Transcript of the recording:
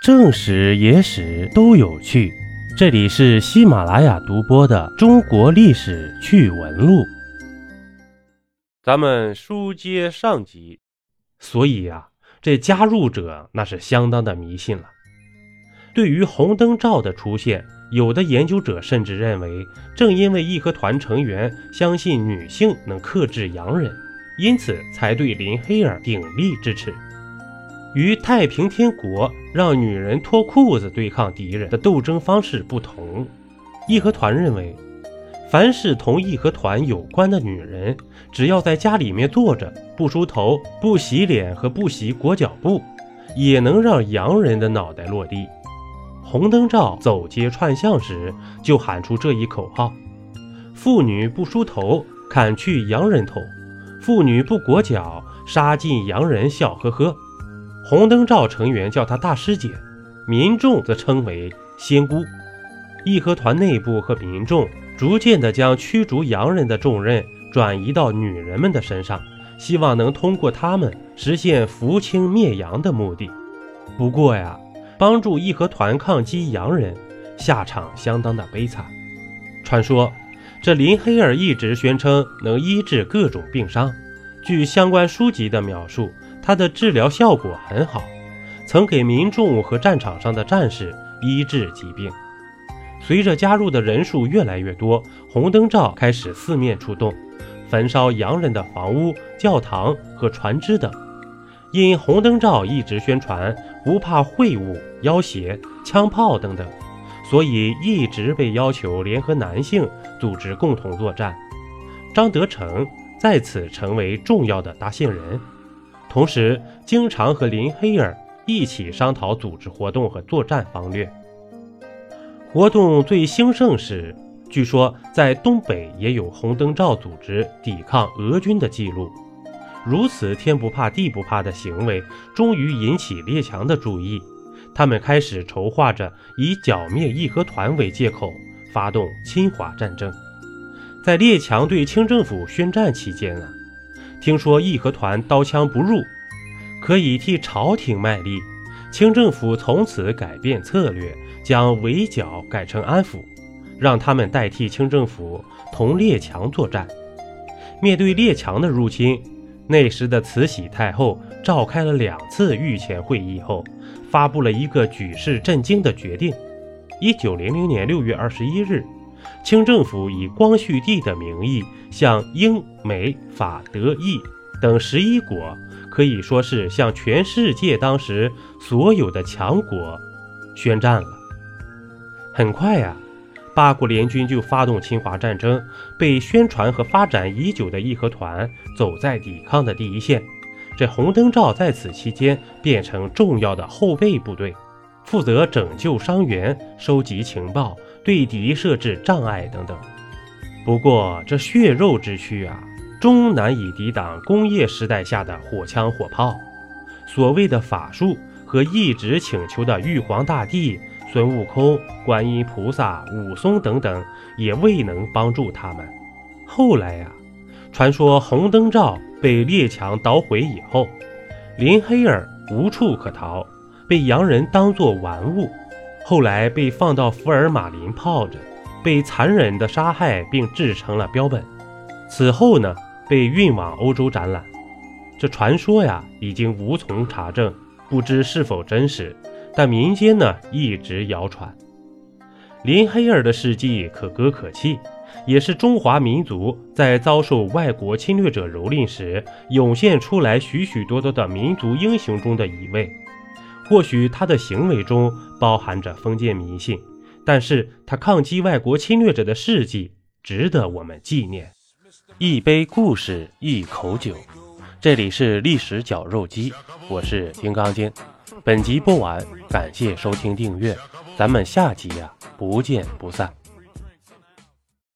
正史、野史都有趣，这里是喜马拉雅独播的《中国历史趣闻录》。咱们书接上集，所以呀，这加入者那是相当的迷信了。对于红灯照的出现，有的研究者甚至认为，正因为义和团成员相信女性能克制洋人，因此才对林黑儿鼎力支持。与太平天国让女人脱裤子对抗敌人的斗争方式不同，义和团认为，凡是同义和团有关的女人，只要在家里面坐着，不梳头、不洗脸和不洗裹脚布，也能让洋人的脑袋落地。红灯照走街串巷时，就喊出这一口号：“妇女不梳头，砍去洋人头；妇女不裹脚，杀尽洋人笑呵呵。”红灯照成员叫她大师姐，民众则称为仙姑。义和团内部和民众逐渐地将驱逐洋人的重任转移到女人们的身上，希望能通过她们实现扶清灭洋的目的。不过呀，帮助义和团抗击洋人，下场相当的悲惨。传说这林黑儿一直宣称能医治各种病伤，据相关书籍的描述。他的治疗效果很好，曾给民众和战场上的战士医治疾病。随着加入的人数越来越多，红灯照开始四面出动，焚烧洋人的房屋、教堂和船只等。因红灯照一直宣传不怕秽物、要挟、枪炮等等，所以一直被要求联合男性组织共同作战。张德成在此成为重要的搭线人。同时，经常和林黑儿一起商讨组织活动和作战方略。活动最兴盛时，据说在东北也有红灯照组织抵抗俄军的记录。如此天不怕地不怕的行为，终于引起列强的注意。他们开始筹划着以剿灭义和团为借口，发动侵华战争。在列强对清政府宣战期间啊。听说义和团刀枪不入，可以替朝廷卖力。清政府从此改变策略，将围剿改成安抚，让他们代替清政府同列强作战。面对列强的入侵，那时的慈禧太后召开了两次御前会议后，发布了一个举世震惊的决定：一九零零年六月二十一日。清政府以光绪帝的名义向英、美、法、德、意等十一国，可以说是向全世界当时所有的强国宣战了。很快呀，八国联军就发动侵华战争，被宣传和发展已久的义和团走在抵抗的第一线。这红灯照在此期间变成重要的后备部队，负责拯救伤员、收集情报。对敌设置障碍等等，不过这血肉之躯啊，终难以抵挡工业时代下的火枪火炮。所谓的法术和一直请求的玉皇大帝、孙悟空、观音菩萨、武松等等，也未能帮助他们。后来呀，传说红灯罩被列强捣毁以后，林黑儿无处可逃，被洋人当作玩物。后来被放到福尔马林泡着，被残忍的杀害并制成了标本。此后呢，被运往欧洲展览。这传说呀，已经无从查证，不知是否真实。但民间呢，一直谣传。林黑儿的事迹可歌可泣，也是中华民族在遭受外国侵略者蹂躏时涌现出来许许多多的民族英雄中的一位。或许他的行为中包含着封建迷信，但是他抗击外国侵略者的事迹值得我们纪念。一杯故事，一口酒，这里是历史绞肉机，我是金刚经。本集播完，感谢收听订阅，咱们下集呀，不见不散。